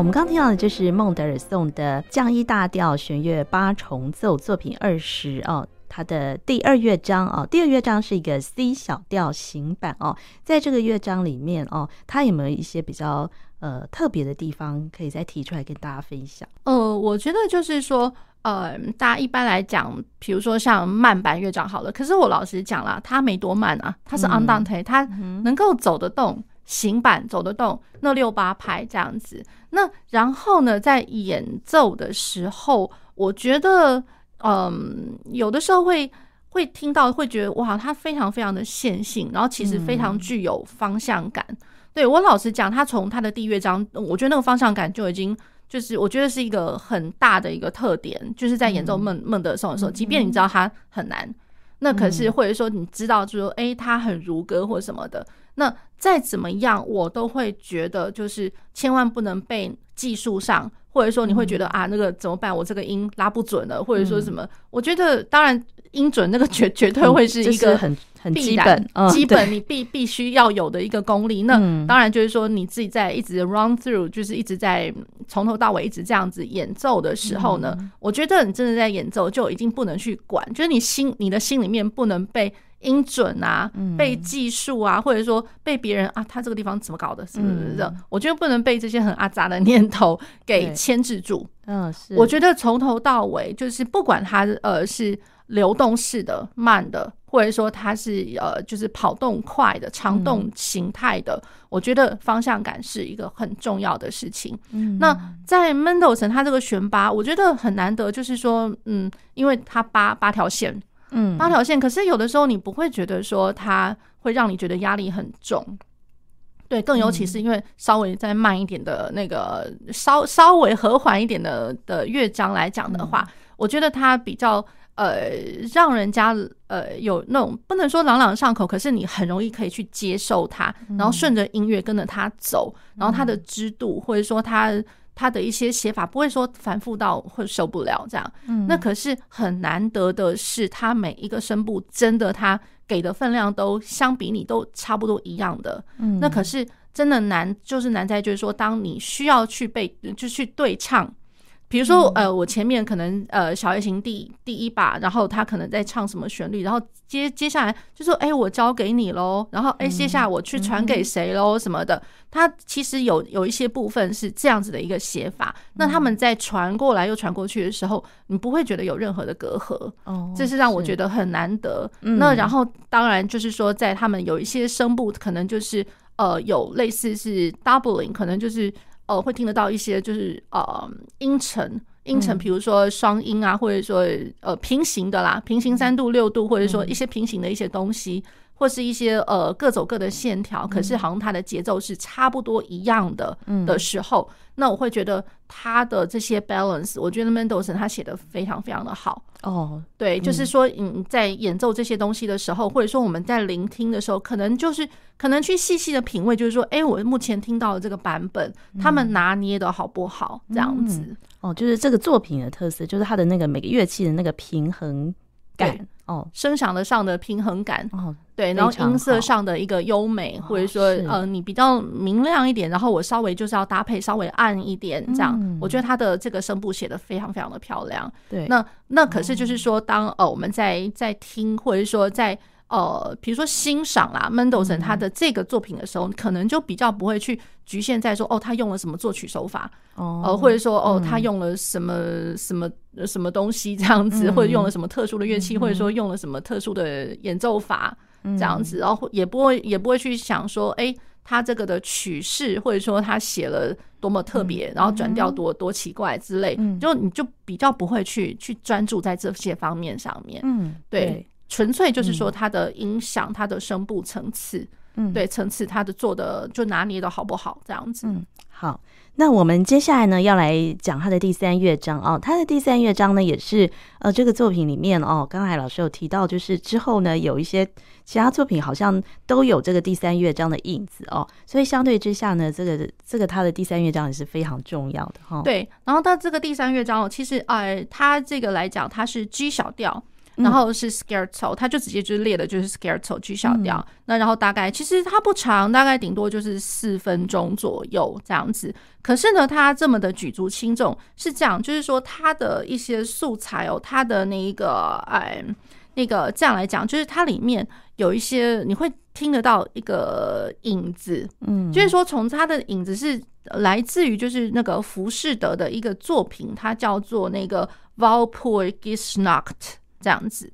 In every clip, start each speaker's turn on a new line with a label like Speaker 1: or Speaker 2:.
Speaker 1: 我们刚听到的就是孟德尔颂的降 E 大调弦乐八重奏作品二十哦，它的第二乐章哦，第二乐章是一个 C 小调行版哦，在这个乐章里面哦，它有没有一些比较呃特别的地方可以再提出来跟大家分享？
Speaker 2: 呃，我觉得就是说，呃，大家一般来讲，比如说像慢板乐章好了，可是我老实讲啦，它没多慢啊，它是 andante，它能够走得动。行板走得动，那六八拍这样子。那然后呢，在演奏的时候，我觉得，嗯，有的时候会会听到，会觉得哇，它非常非常的线性，然后其实非常具有方向感。嗯、对我老实讲，他从他的第一乐章，我觉得那个方向感就已经就是我觉得是一个很大的一个特点，就是在演奏孟孟德尔颂的时候，即便你知道他很难，那可是或者说你知道，就是说，哎，他很如歌或什么的。那再怎么样，我都会觉得就是千万不能被技术上，或者说你会觉得啊，那个怎么办？我这个音拉不准了，或者说什么？我觉得当然音准那个绝绝对会是一个很很基本基本你必必须要有的一个功力。那当然就是说你自己在一直 run through，就是一直在从头到尾一直这样子演奏的时候呢，我觉得你真的在演奏就已经不能去管，就是你心你的心里面不能被。音准啊，被技术啊，或者说被别人啊，他这个地方怎么搞的？是不是？我觉得不能被这些很阿杂的念头 给牵制住。嗯，是。我觉得从头到尾，就是不管他呃是流动式的、慢的，或者说它是呃就是跑动快的、长动形态的，我觉得方向感是一个很重要的事情。嗯，那在 Mendelssohn 他这个弦八，我觉得很难得，就是说，嗯，因为它八八条线。嗯，八条线，可是有的时候你不会觉得说它会让你觉得压力很重，对，更尤其是因为稍微再慢一点的那个稍稍微和缓一点的的乐章来讲的话，我觉得它比较呃让人家呃有那种不能说朗朗上口，可是你很容易可以去接受它，然后顺着音乐跟着它走，然后它的支度或者说它。他的一些写法不会说繁复到会受不了这样，嗯，那可是很难得的是，他每一个声部真的他给的分量都相比你都差不多一样的，嗯，那可是真的难，就是难在就是说，当你需要去被，就去对唱。比如说，呃，我前面可能呃小夜行第第一把，然后他可能在唱什么旋律，然后接接下来就说，哎，我交给你喽，然后哎，接下来我去传给谁喽什么的。他其实有有一些部分是这样子的一个写法，那他们在传过来又传过去的时候，你不会觉得有任何的隔阂，哦，这是让我觉得很难得。那然后当然就是说，在他们有一些声部可能就是呃有类似是 doubling，可能就是。呃，会听得到一些就是呃音程，音程，比如说双音啊，或者说呃平行的啦，平行三度六度，或者说一些平行的一些东西，或是一些呃各走各的线条，可是好像它的节奏是差不多一样的的时候，那我会觉得他的这些 balance，我觉得 Mendelssohn 他写的非常非常的好。哦，对，就是说你在演奏这些东西的时候，或者说我们在聆听的时候，可能就是可能去细细的品味，就是说，哎，我目前听到的这个版本，他们拿捏的好不好？这样子。
Speaker 1: 哦，就是这个作品的特色，就是它的那个每个乐器的那个平衡感。哦，
Speaker 2: 声响的上的平衡感。哦，对，然后音色上的一个优美，或者说，呃，你比较明亮一点，然后我稍微就是要搭配稍微暗一点，这样，我觉得他的这个声部写的非常非常的漂亮。对，那那可是就是说，当呃我们在在听，或者说在。呃，比如说欣赏啦，Mendelssohn 他的这个作品的时候，可能就比较不会去局限在说，哦，他用了什么作曲手法，哦，呃，或者说，哦，他用了什么什么什么东西这样子，或者用了什么特殊的乐器，或者说用了什么特殊的演奏法这样子，然后也不会也不会去想说，哎，他这个的曲式，或者说他写了多么特别，然后转调多多奇怪之类，就你就比较不会去去专注在这些方面上面，嗯，对。纯粹就是说，它的音响，它的声部层次，嗯，对层次，它的做的就拿捏的好不好，这样子。嗯，
Speaker 1: 好，那我们接下来呢，要来讲它的第三乐章哦。它的第三乐章呢，也是呃，这个作品里面哦，刚才老师有提到，就是之后呢，有一些其他作品好像都有这个第三乐章的影子哦。所以相对之下呢，这个这个它的第三乐章也是非常重要的哈。
Speaker 2: 对，然后它这个第三乐章哦，其实呃，它这个来讲，它是 G 小调。然后是 scherzo，它就直接就是列的就是 scherzo G 小调。嗯、那然后大概其实它不长，大概顶多就是四分钟左右这样子。可是呢，它这么的举足轻重是这样，就是说它的一些素材哦，它的那一个哎那个这样来讲，就是它里面有一些你会听得到一个影子，嗯，就是说从它的影子是来自于就是那个浮士德的一个作品，它叫做那个 Walpurgisnacht。这样子，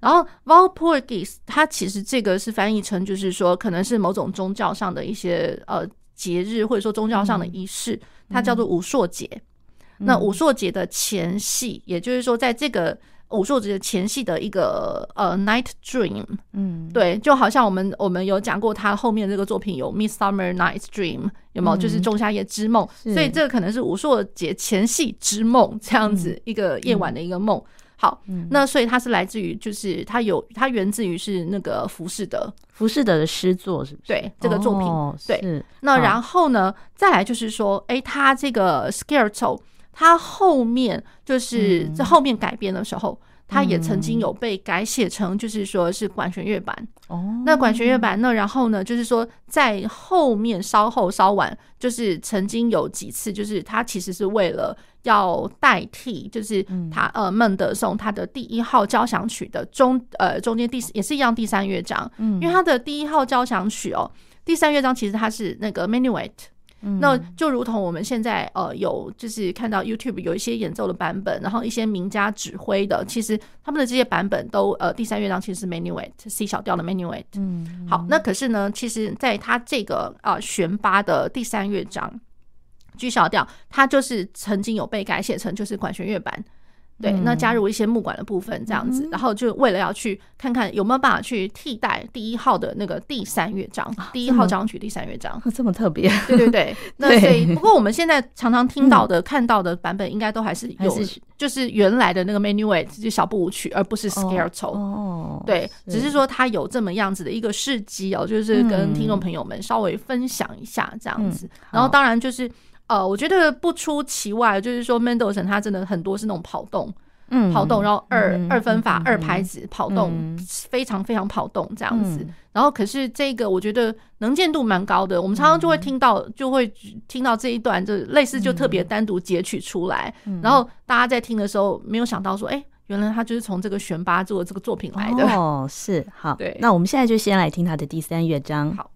Speaker 2: 然后 v a l p u r g i s 它其实这个是翻译成，就是说可能是某种宗教上的一些呃节日，或者说宗教上的仪式，它叫做武朔节。那武朔节的前戏，也就是说，在这个武朔节的前戏的一个呃 Night Dream，嗯，对，就好像我们我们有讲过，他后面这个作品有 Midsummer Night's Dream，有没有？就是仲夏夜之梦，所以这个可能是武朔节前戏之梦这样子一个夜晚的一个梦。好，那所以它是来自于，就是它有它源自于是那个浮士德，
Speaker 1: 浮士德的诗作是不是？
Speaker 2: 对，这个作品，
Speaker 1: 哦、
Speaker 2: 对。那然后呢，再来就是说，哎、欸，它这个 Scherzo，它后面就是在后面改编的时候。嗯他也曾经有被改写成，就是说是管弦乐版。哦，那管弦乐版，那然后呢，就是说在后面稍后稍晚，就是曾经有几次，就是他其实是为了要代替，就是他呃孟德松他的第一号交响曲的中呃中间第也是一样第三乐章，因为他的第一号交响曲哦，第三乐章其实它是那个那就如同我们现在呃有就是看到 YouTube 有一些演奏的版本，然后一些名家指挥的，其实他们的这些版本都呃第三乐章其实是 Menuet C 小调的 Menuet。嗯，好，那可是呢，其实在它这个啊弦八的第三乐章 G 小调，它就是曾经有被改写成就是管弦乐版。对，那加入一些木管的部分，这样子，然后就为了要去看看有没有办法去替代第一号的那个第三乐章，第一号交响曲第三乐章，
Speaker 1: 这么特别，
Speaker 2: 对对对。那所以，不过我们现在常常听到的、看到的版本，应该都还是有，就是原来的那个 Menuet 就小步舞曲，而不是 Scherzo。哦，对，只是说它有这么样子的一个事迹哦，就是跟听众朋友们稍微分享一下这样子。然后当然就是。呃，我觉得不出其外，就是说 Mendelssohn 他真的很多是那种跑动，嗯，跑动，然后二、嗯、二分法、嗯、二拍子跑动，嗯、非常非常跑动这样子。嗯、然后可是这个我觉得能见度蛮高的，我们常常就会听到，就会听到这一段，就类似就特别单独截取出来，嗯、然后大家在听的时候没有想到说，哎，原来他就是从这个弦八做这个作品来的。
Speaker 1: 哦，是好，
Speaker 2: 对。
Speaker 1: 那我们现在就先来听他的第三乐章。
Speaker 2: 好。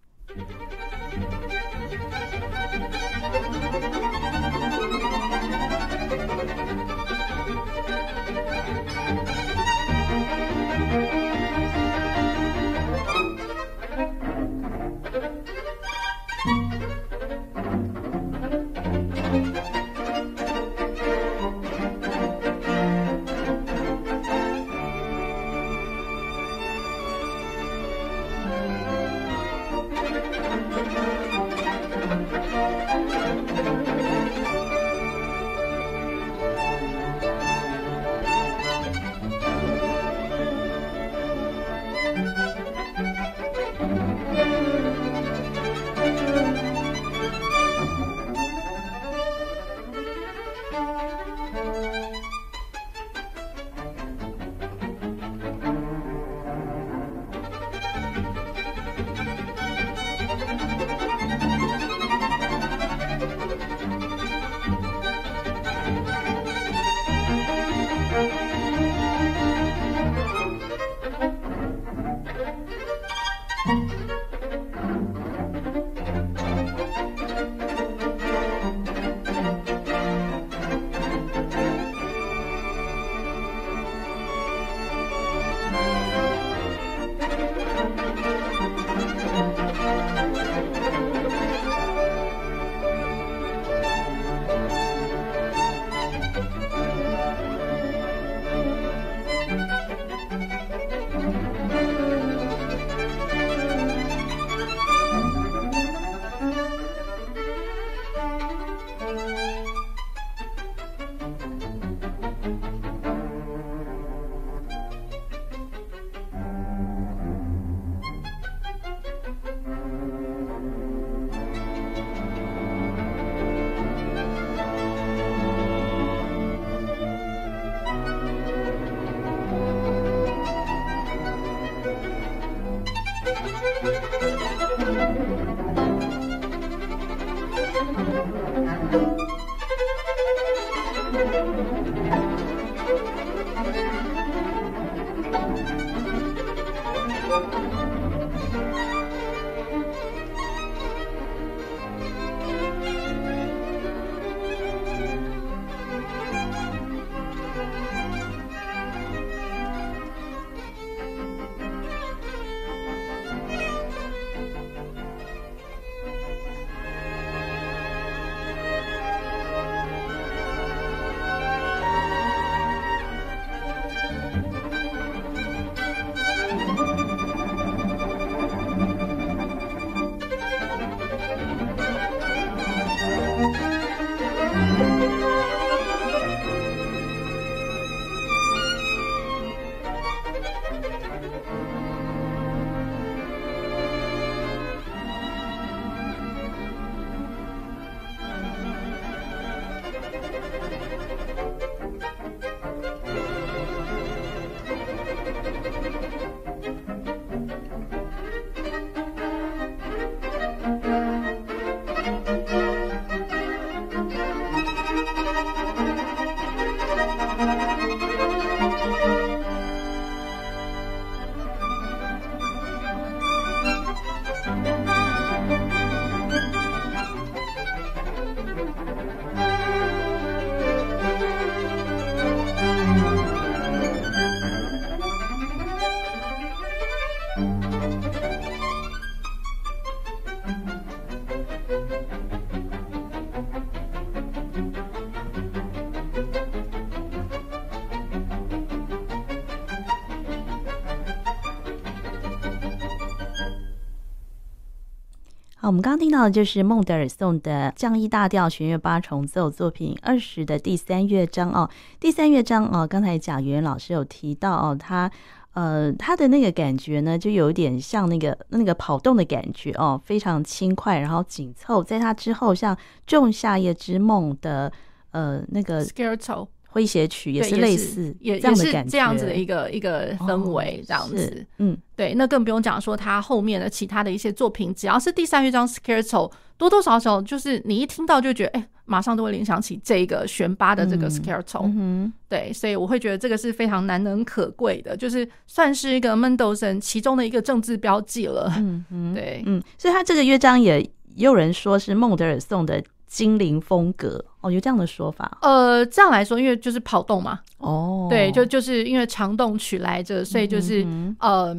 Speaker 1: 我们刚刚听到的就是孟德尔颂的降 E 大调弦乐八重奏作品二十的第三乐章哦。第三乐章哦，刚才贾元老师有提到哦，他呃他的那个感觉呢，就有点像那个那个跑动的感觉哦，非常轻快，然后紧凑。在他之后，像《仲夏夜之梦》的呃那个
Speaker 2: Scherzo
Speaker 1: 诙谐曲也是类似
Speaker 2: 也
Speaker 1: 这样的感觉，
Speaker 2: 这样子的一个一个氛围，这样子，
Speaker 1: 嗯，
Speaker 2: 对，那更不用讲说他后面的其他的一些作品，只要是第三乐章 Scherzo，多多少少就是你一听到就觉得，哎，马上都会联想起这个弦八的这个 Scherzo，嗯哼，对，所以我会觉得这个是非常难能可贵的，就是算是一个 Mendelssohn 其中的一个政治标记了，嗯嗯，对，
Speaker 1: 嗯，所以他这个乐章也也有人说是孟德尔颂的。精灵风格哦，有这样的说法。
Speaker 2: 呃，这样来说，因为就是跑动嘛。
Speaker 1: 哦，
Speaker 2: 对，就就是因为长动取来着，所以就是嗯、呃，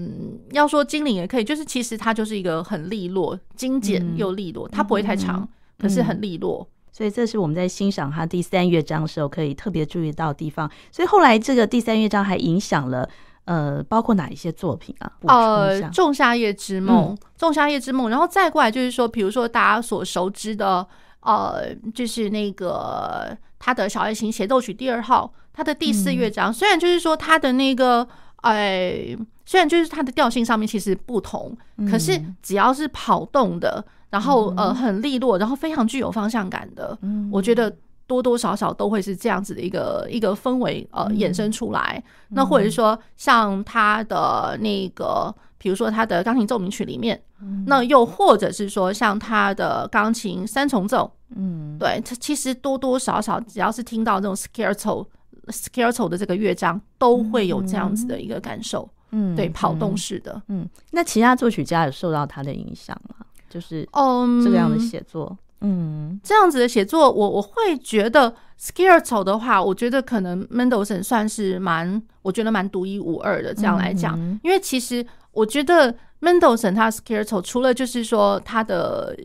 Speaker 2: 要说精灵也可以，就是其实它就是一个很利落、精简又利落，嗯、它不会太长，嗯、可是很利落。
Speaker 1: 所以这是我们在欣赏它第三乐章的时候可以特别注意到的地方。所以后来这个第三乐章还影响了呃，包括哪一些作品啊？
Speaker 2: 呃，《仲夏夜之梦》嗯，《仲夏夜之梦》，然后再过来就是说，比如说大家所熟知的。呃，就是那个他的小提琴协奏曲第二号，他的第四乐章，嗯、虽然就是说他的那个，哎，虽然就是他的调性上面其实不同，嗯、可是只要是跑动的，然后呃很利落，然后非常具有方向感的，嗯、我觉得多多少少都会是这样子的一个一个氛围呃衍生出来。嗯、那或者是说像他的那个。比如说他的钢琴奏鸣曲里面，嗯、那又或者是说像他的钢琴三重奏，嗯，对，它其实多多少少只要是听到这种 scherzo scherzo 的这个乐章，都会有这样子的一个感受，嗯，对，跑动式的，
Speaker 1: 嗯，那其他作曲家有受到他的影响吗？就是嗯，这个样的写作，嗯，
Speaker 2: 嗯，这样子的写作，我我会觉得 scherzo 的话，我觉得可能 Mendelssohn 算是蛮，我觉得蛮独一无二的。这样来讲，因为其实。我觉得 Mendelssohn 他 Scherzo 除了就是说他的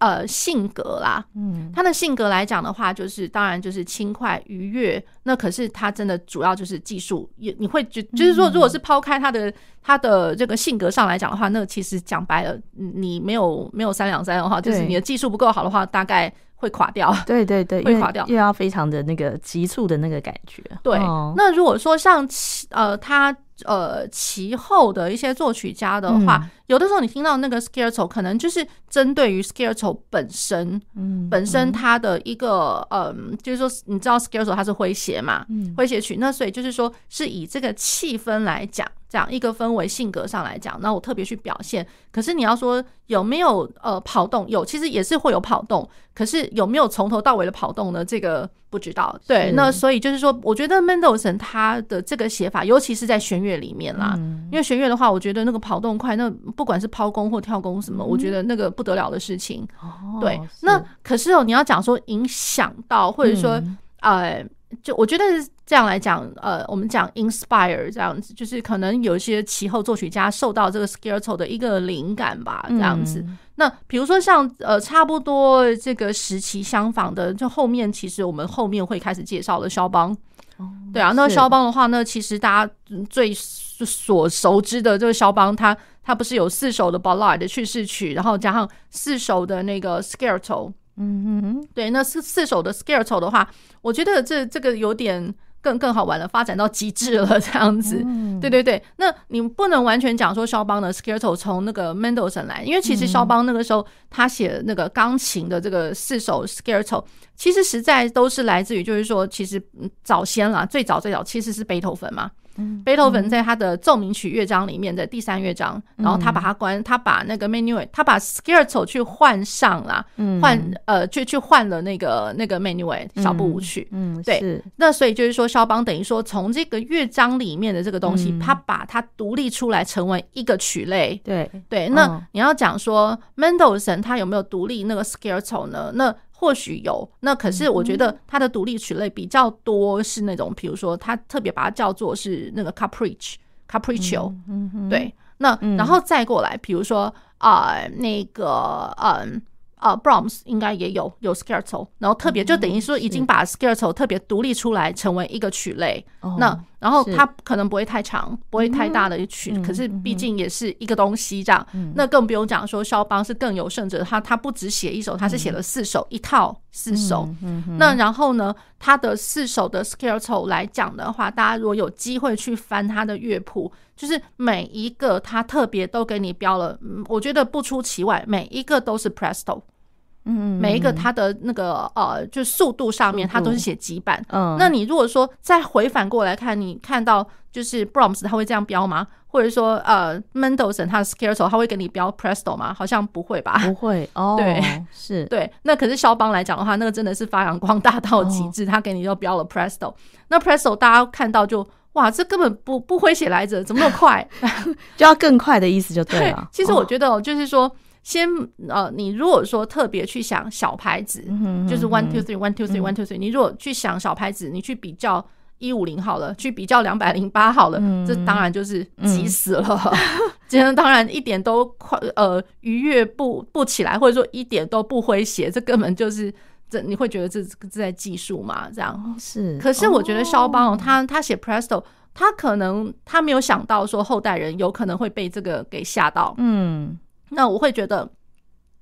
Speaker 2: 呃性格啦，嗯，他的性格来讲的话，就是当然就是轻快愉悦。那可是他真的主要就是技术，也你会觉就是说，如果是抛开他的他的这个性格上来讲的话，那其实讲白了，你没有没有三两三的话，就是你的技术不够好的话，大概会垮掉。
Speaker 1: 对对对，
Speaker 2: 会垮掉，
Speaker 1: 又要非常的那个急促的那个感觉。
Speaker 2: 对，那如果说像其呃他。呃，其后的一些作曲家的话，嗯、有的时候你听到那个 scarecrow，可能就是针对于 scarecrow 本身，嗯，本身它的一个，嗯、呃，就是说，你知道 scarecrow 它是诙谐嘛，嗯，诙谐曲，那所以就是说是以这个气氛来讲，这样一个氛围性格上来讲，那我特别去表现。可是你要说有没有呃跑动？有，其实也是会有跑动。可是有没有从头到尾的跑动呢？这个不知道。对，那所以就是说，我觉得 Mendelssohn 他的这个写法，尤其是在弦乐里面啦，嗯、因为弦乐的话，我觉得那个跑动快，那不管是抛弓或跳弓什么，嗯、我觉得那个不得了的事情。哦、对，那可是哦，你要讲说影响到，或者说、嗯、呃。就我觉得这样来讲，呃，我们讲 inspire 这样子，就是可能有一些其后作曲家受到这个 Scherzo 的一个灵感吧，这样子。嗯、那比如说像呃，差不多这个时期相仿的，就后面其实我们后面会开始介绍的肖邦。哦、对啊，那肖邦的话呢，其实大家最所熟知的就是肖邦，他他不是有四首的 Ballade 的叙事曲，然后加上四首的那个 Scherzo。嗯哼，对，那四四首的 scarecrow 的话，我觉得这这个有点更更好玩了，发展到极致了这样子。对对对，那你不能完全讲说肖邦的 Scherzo 从那个 Mendelssohn 来，因为其实肖邦那个时候他写那个钢琴的这个四首 Scherzo，其实实在都是来自于就是说，其实早先啦，最早最早其实是贝多芬嘛。贝多芬在他的奏鸣曲乐章里面的第三乐章，然后他把它关，他把那个 Menuet，他把 Scherzo 去换上了，换呃，去去换了那个那个 Menuet 小步舞曲，嗯，对，那所以就是说，肖邦等于说从这个乐章里面的这个东西，他把它独立出来成为一个曲类，对。对。那你要讲说 Mendelssohn 他有没有独立那个 Scherzo 呢？那或许有，那可是我觉得它的独立曲类比较多是那种，比如说他特别把它叫做是那个 capriccio capriccio，对，那然后再过来，比如说啊、呃、那个嗯。呃，Brahms 应该也有有 Scherzo，然后特别就等于说已经把 Scherzo 特别独立出来成为一个曲类。那然后它可能不会太长，不会太大的一曲，可是毕竟也是一个东西这样。那更不用讲说肖邦是更有甚者，他他不只写一首，他是写了四首，一套四首。那然后呢，他的四首的 Scherzo 来讲的话，大家如果有机会去翻他的乐谱，就是每一个他特别都给你标了，我觉得不出其外，每一个都是 Presto。嗯，每一个它的那个呃，就速度上面，它都是写几版。嗯，那你如果说再回反过来看，你看到就是 Brahms 他会这样标吗？或者说呃，Mendelssohn 他的 Scherzo 他会给你标 Presto 吗？好像不会吧？不会 哦。对，是对。那可是肖邦来讲的话，那个真的是发扬光大到极致，他给你就标了 Presto。那 Presto 大家看到就哇，这根本不不诙谐来着，怎么那么快？就要更快的意思就对了。其实我觉得就是说。先呃，你如果说特别去想小牌子，就是 one two three one two three one two three，你如果去想小牌子，你去比较一五零好了，去比较两百零八好了，这当然就是急死了。这当然一点都快呃愉悦不不起来，或者说一点都不诙谐，这根本就是这你会觉得这这在计数嘛？这样是。可是我觉得肖邦他他写 Presto，他可能他没有想到说后代人有可能会被这个给吓到。嗯。那我会觉得，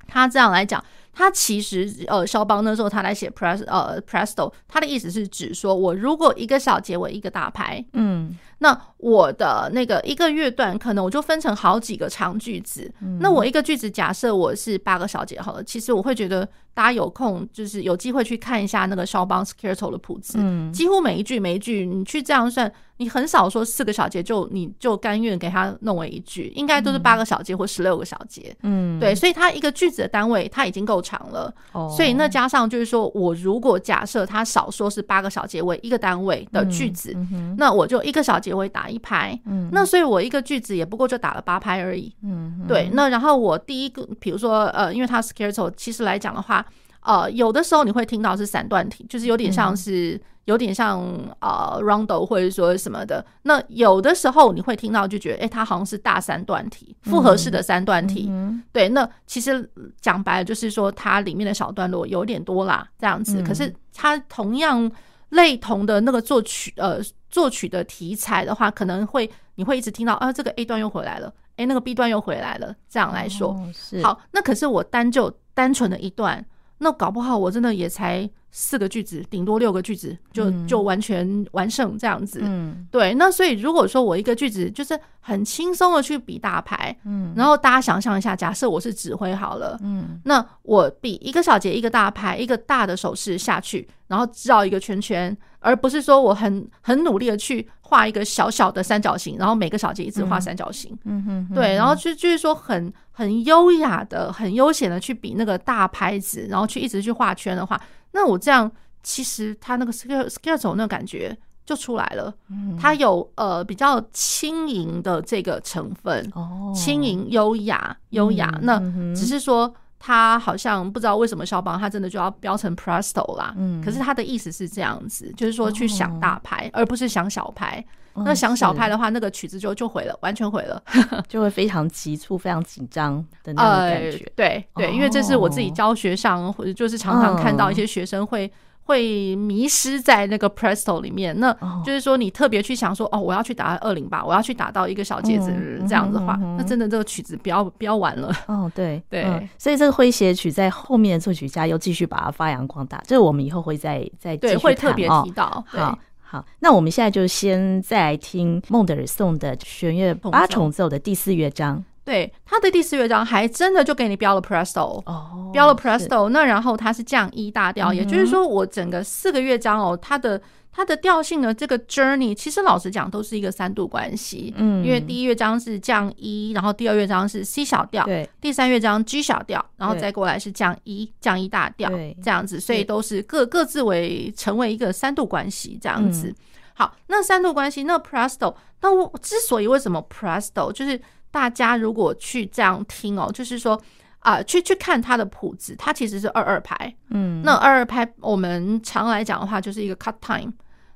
Speaker 2: 他这样来讲，他其实呃，肖邦那时候他来写 pres 呃 presto，他的意思是指说我如果一个小节为一个大拍，嗯，那我的那个一个乐段可能我就分成好几个长句子，嗯，那我一个句子假设我是八个小节好了，其实我会觉得。大家有空就是有机会去看一下那个肖邦 Scherzo 的谱子，嗯，几乎每一句每一句，你去这样算，你很少说四个小节就你就甘愿给他弄为一句，应该都是八个小节或十六个小节，嗯，对，所以它一个句子的单位它已经够长了，哦，所以那加上就是说我如果假设它少说是八个小节为一个单位的句子，那我就一个小节会打一拍，嗯，那所以我一个句子也不过就打了八拍而已，嗯，对，那然后我第一个比如说呃，因为它 Scherzo 其实来讲的话。呃，有的时候你会听到是三段体，就是有点像是有点像呃 rondo 或者说什么的。那有的时候你会听到就觉得，哎、欸，它好像是大三段体，复合式的三段体。嗯、对，那其实讲白了就是说它里面的小段落有点多啦，这样子。可是它同样类同的那个作曲呃作曲的题材的话，可能会你会一直听到啊，这个 A 段又回来了，哎、欸，那个 B 段又回来了，这样来说。哦、是。好，那可是我单就单纯的一段。那搞不好我真的也才四个句子，顶多六个句子就就完全完胜这样子。嗯，对。那所以如果说我一个句子就是很轻松的去比大牌，嗯，然后大家想象一下，假设我是指挥好了，嗯，那我比一个小节一个大牌，一个大的手势下去，然后绕一个圈圈，而不是说我很很努力的去画一个小小的三角形，然后每个小节一直画三角形。
Speaker 1: 嗯哼，
Speaker 2: 对，然后就就是说很很优雅的、很悠闲的去比那个大拍子，然后去一直去画圈的话，那我这样其实他那个 scale scale 走那个感觉就出来了。它有呃比较轻盈的这个成分，哦，轻盈优雅优雅。那只是说。他好像不知道为什么肖邦他真的就要标成 Presto 啦，嗯，可是他的意思是这样子，就是说去想大拍，哦、而不是想小拍。哦、那想小拍的话，那个曲子就就毁了，完全毁了，
Speaker 1: 就会非常急促、非常紧张的那种感觉。
Speaker 2: 呃、对对，因为这是我自己教学上，或者就是常常看到一些学生会。会迷失在那个 Presto 里面，那就是说你特别去想说哦，我要去打二零八，我要去打到一个小节子这样子的话，那真的这个曲子不要不要玩了。
Speaker 1: 哦，对
Speaker 2: 对、
Speaker 1: 嗯，所以这个诙谐曲在后面的作曲家又继续把它发扬光大，这个我们以后会再再
Speaker 2: 对，会特别提到。
Speaker 1: 哦、好好，那我们现在就先再来听孟德尔颂的弦乐八重奏的第四乐章。
Speaker 2: 对，他的第四乐章还真的就给你标了 Presto，哦，标了 Presto。那然后它是降一大调，嗯、也就是说我整个四个乐章哦，它的它的调性呢，这个 Journey 其实老实讲都是一个三度关系，嗯，因为第一乐章是降一然后第二乐章是 C 小调，对，第三乐章 G 小调，然后再过来是降一降一大调，对，这样子，所以都是各各自为成为一个三度关系这样子。嗯、好，那三度关系，那 Presto，那我之所以为什么 Presto 就是。大家如果去这样听哦，就是说啊、呃，去去看它的谱子，它其实是二二拍，嗯，那二二拍我们常来讲的话就是一个 cut time，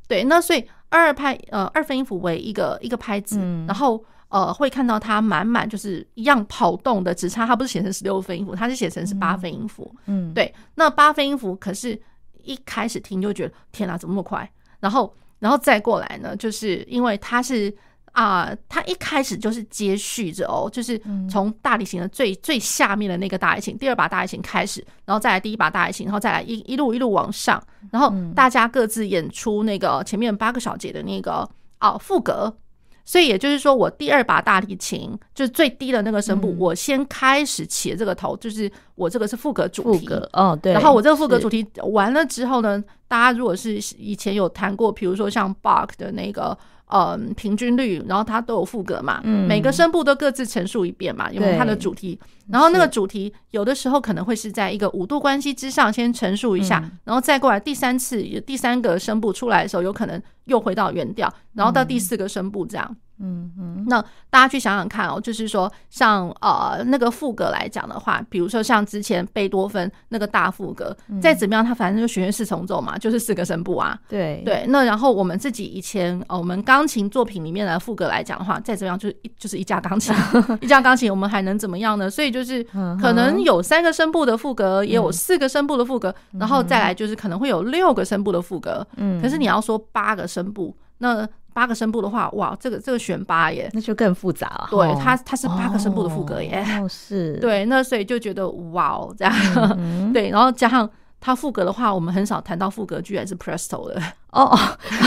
Speaker 2: 对，那所以二二拍呃二分音符为一个一个拍子，嗯、然后呃会看到它满满就是一样跑动的，只差它不是写成十六分音符，它是写成是八分音符，嗯，对，那八分音符可是一开始听就觉得天哪，怎么那么快？然后然后再过来呢，就是因为它是。啊、呃，它一开始就是接续着哦，就是从大提琴的最最下面的那个大提琴，第二把大提琴开始，然后再来第一把大提琴，然后再来一一路一路往上，然后大家各自演出那个前面八个小节的那个哦副歌，所以也就是说，我第二把大提琴就是最低的那个声部，嗯、我先开始起的这个头，就是我这个是副歌主题，
Speaker 1: 哦对，
Speaker 2: 然后我这个副歌主题完了之后呢，大家如果是以前有弹过，比如说像 Bach 的那个。嗯，平均率，然后它都有副歌嘛，嗯、每个声部都各自陈述一遍嘛，有没有它的主题？然后那个主题有的时候可能会是在一个五度关系之上先陈述一下，嗯、然后再过来第三次第三个声部出来的时候，有可能又回到原调，然后到第四个声部这样。嗯嗯嗯，那大家去想想看哦，就是说像呃那个副歌来讲的话，比如说像之前贝多芬那个大副歌，嗯、再怎么样，它反正就弦乐四重奏嘛，就是四个声部啊。对对，那然后我们自己以前呃我们钢琴作品里面的副歌来讲的话，再怎么样就是一就是一架钢琴，一架钢琴，我们还能怎么样呢？所以就是可能有三个声部的副歌，也有四个声部的副歌，嗯、然后再来就是可能会有六个声部的副歌。嗯，可是你要说八个声部，那。八个声部的话，哇，这个这个选八耶，
Speaker 1: 那就更复杂了。
Speaker 2: 对，它它是八个声部的副歌耶。
Speaker 1: 哦，是。
Speaker 2: 对，那所以就觉得哇哦，这样。嗯、对，然后加上它副歌的话，我们很少谈到副歌居然是 Presto 的。哦，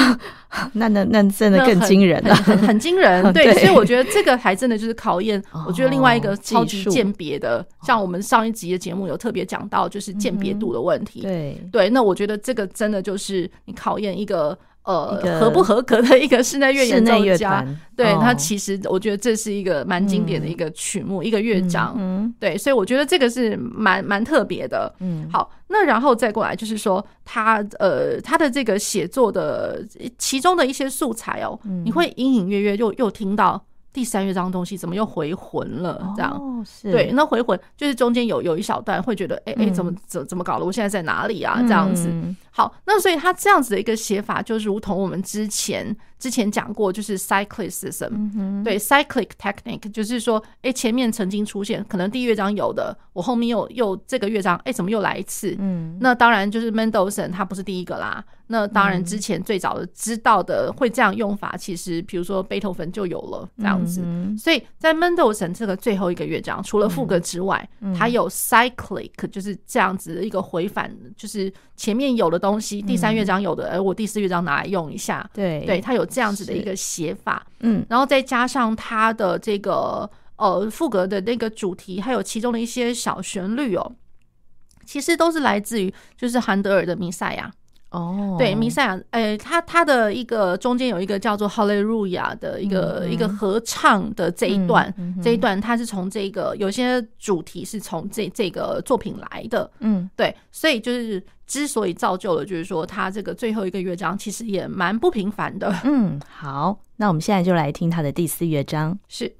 Speaker 1: 那那那真的更惊人了，
Speaker 2: 很很惊人。对，对所以我觉得这个还真的就是考验。我觉得另外一个超级鉴别的，哦、像我们上一集的节目有特别讲到，就是鉴别度的问题。嗯、对对，那我觉得这个真的就是你考验一个。呃，合不合格的一个室内乐演奏家，对，他其实我觉得这是一个蛮经典的一个曲目，一个乐章，对，所以我觉得这个是蛮蛮特别的。嗯，好，那然后再过来就是说他呃他的这个写作的其中的一些素材哦，你会隐隐约约又又听到。第三乐章的东西怎么又回魂了？这样，哦、是对，那回魂就是中间有有一小段会觉得，哎、欸、哎、欸，怎么怎怎么搞的？我现在在哪里啊？这样子。嗯、好，那所以他这样子的一个写法，就如同我们之前。之前讲过，就是 cyclicism，、嗯、对 cyclic technique，就是说，哎，前面曾经出现，可能第一乐章有的，我后面又又这个乐章，哎，怎么又来一次？嗯，那当然就是 Mendelssohn 他不是第一个啦。那当然之前最早的知道的会这样用法，其实比如说贝多芬就有了这样子。嗯、所以在 Mendelssohn 这个最后一个乐章，除了副歌之外，它、嗯、有 cyclic，就是这样子的一个回返，就是前面有的东西，第三乐章有的，而我第四乐章拿来用一下。对，对，它有。这样子的一个写法，嗯，然后再加上它的这个呃副歌的那个主题，还有其中的一些小旋律哦，其实都是来自于就是韩德尔的《弥赛亚》
Speaker 1: 哦，
Speaker 2: 对，弥赛亚，诶，他他的一个中间有一个叫做《哈利路亚》的一个、嗯、一个合唱的这一段，嗯、这一段它是从这个有些主题是从这这个作品来的，嗯，对，所以就是之所以造就了，就是说他这个最后一个乐章其实也蛮不平凡的，
Speaker 1: 嗯，好，那我们现在就来听他的第四乐章，
Speaker 2: 是。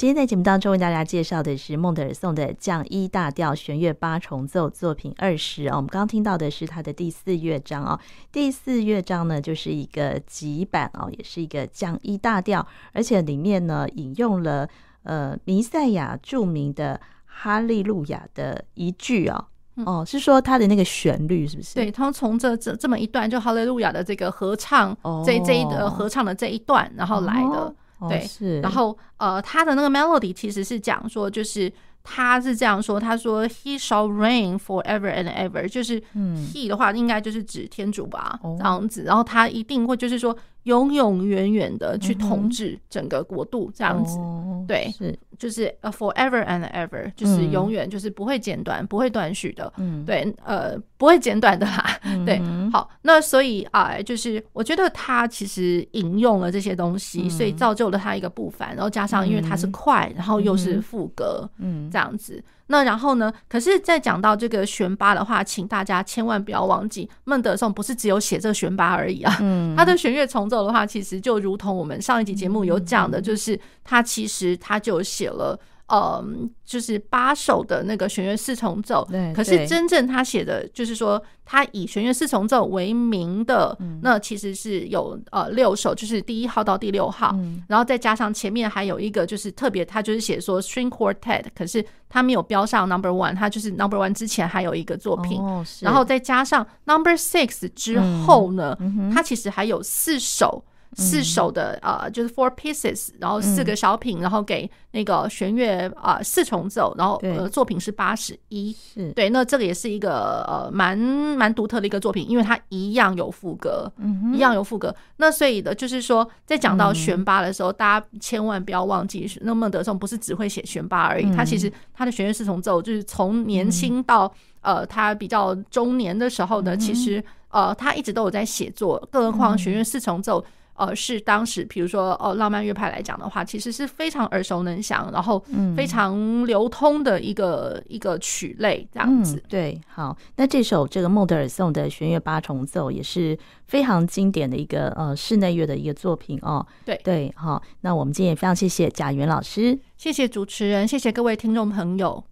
Speaker 1: 今天在节目当中为大家介绍的是孟德尔颂的降一大调弦乐八重奏作品二十啊。我们刚刚听到的是他的第四乐章啊，第四乐章呢就是一个急板哦，也是一个降一大调，而且里面呢引用了呃弥赛亚著名的哈利路亚的一句哦。哦，是说他的那个旋律是不是？
Speaker 2: 对，他从这这这么一段就哈利路亚的这个合唱，哦、这这一的合唱的这一段，然后来的。哦对，哦、是，然后呃，他的那个 melody 其实是讲说，就是他是这样说，他说 He shall reign forever and ever，就是 He 的话应该就是指天主吧，嗯、这样子，然后他一定会就是说。永永远远的去统治整个国度，这样子，嗯、对，是。就是呃 forever and ever，就是永远就是不会间断、嗯、不会断续的，嗯，对，呃，不会间断的啦，嗯、对，好，那所以啊、呃，就是我觉得他其实引用了这些东西，嗯、所以造就了他一个不凡，然后加上因为他是快，嗯、然后又是副歌，嗯，这样子。那然后呢？可是，在讲到这个弦八的话，请大家千万不要忘记，孟德尔颂不是只有写这个弦八而已啊。嗯，他的弦乐重奏的话，其实就如同我们上一集节目有讲的，就是他其实他就写了。嗯，就是八首的那个弦乐四重奏，对。可是真正他写的，就是说他以弦乐四重奏为名的，嗯、那其实是有呃六首，就是第一号到第六号，嗯、然后再加上前面还有一个，就是特别他就是写说 string quartet，可是他没有标上 number one，他就是 number one 之前还有一个作品，哦、然后再加上 number six 之后呢，他其实还有四首。四首的呃，就是 four pieces，然后四个小品，嗯、然后给那个弦乐啊、呃、四重奏，然后呃作品是八十一，是。对，那这个也是一个呃蛮蛮独特的一个作品，因为它一样有副歌，嗯、一样有副歌。那所以的就是说，在讲到弦八的时候，嗯、大家千万不要忘记，那孟德尔颂不是只会写弦八而已，他、嗯、其实他的弦乐四重奏就是从年轻到、嗯、呃他比较中年的时候呢，其实呃他一直都有在写作，更何况弦乐四重奏。呃，是当时，比如说，哦，浪漫乐派来讲的话，其实是非常耳熟能详，然后非常流通的一个、嗯、一个曲类这样子、嗯。对，好，那这首这个孟德尔颂的弦乐八重奏也是非常经典的一个呃室内乐的一个作品哦。对对，好，那我们今天也非常谢谢贾元老师，谢谢主持人，谢谢各位听众朋友。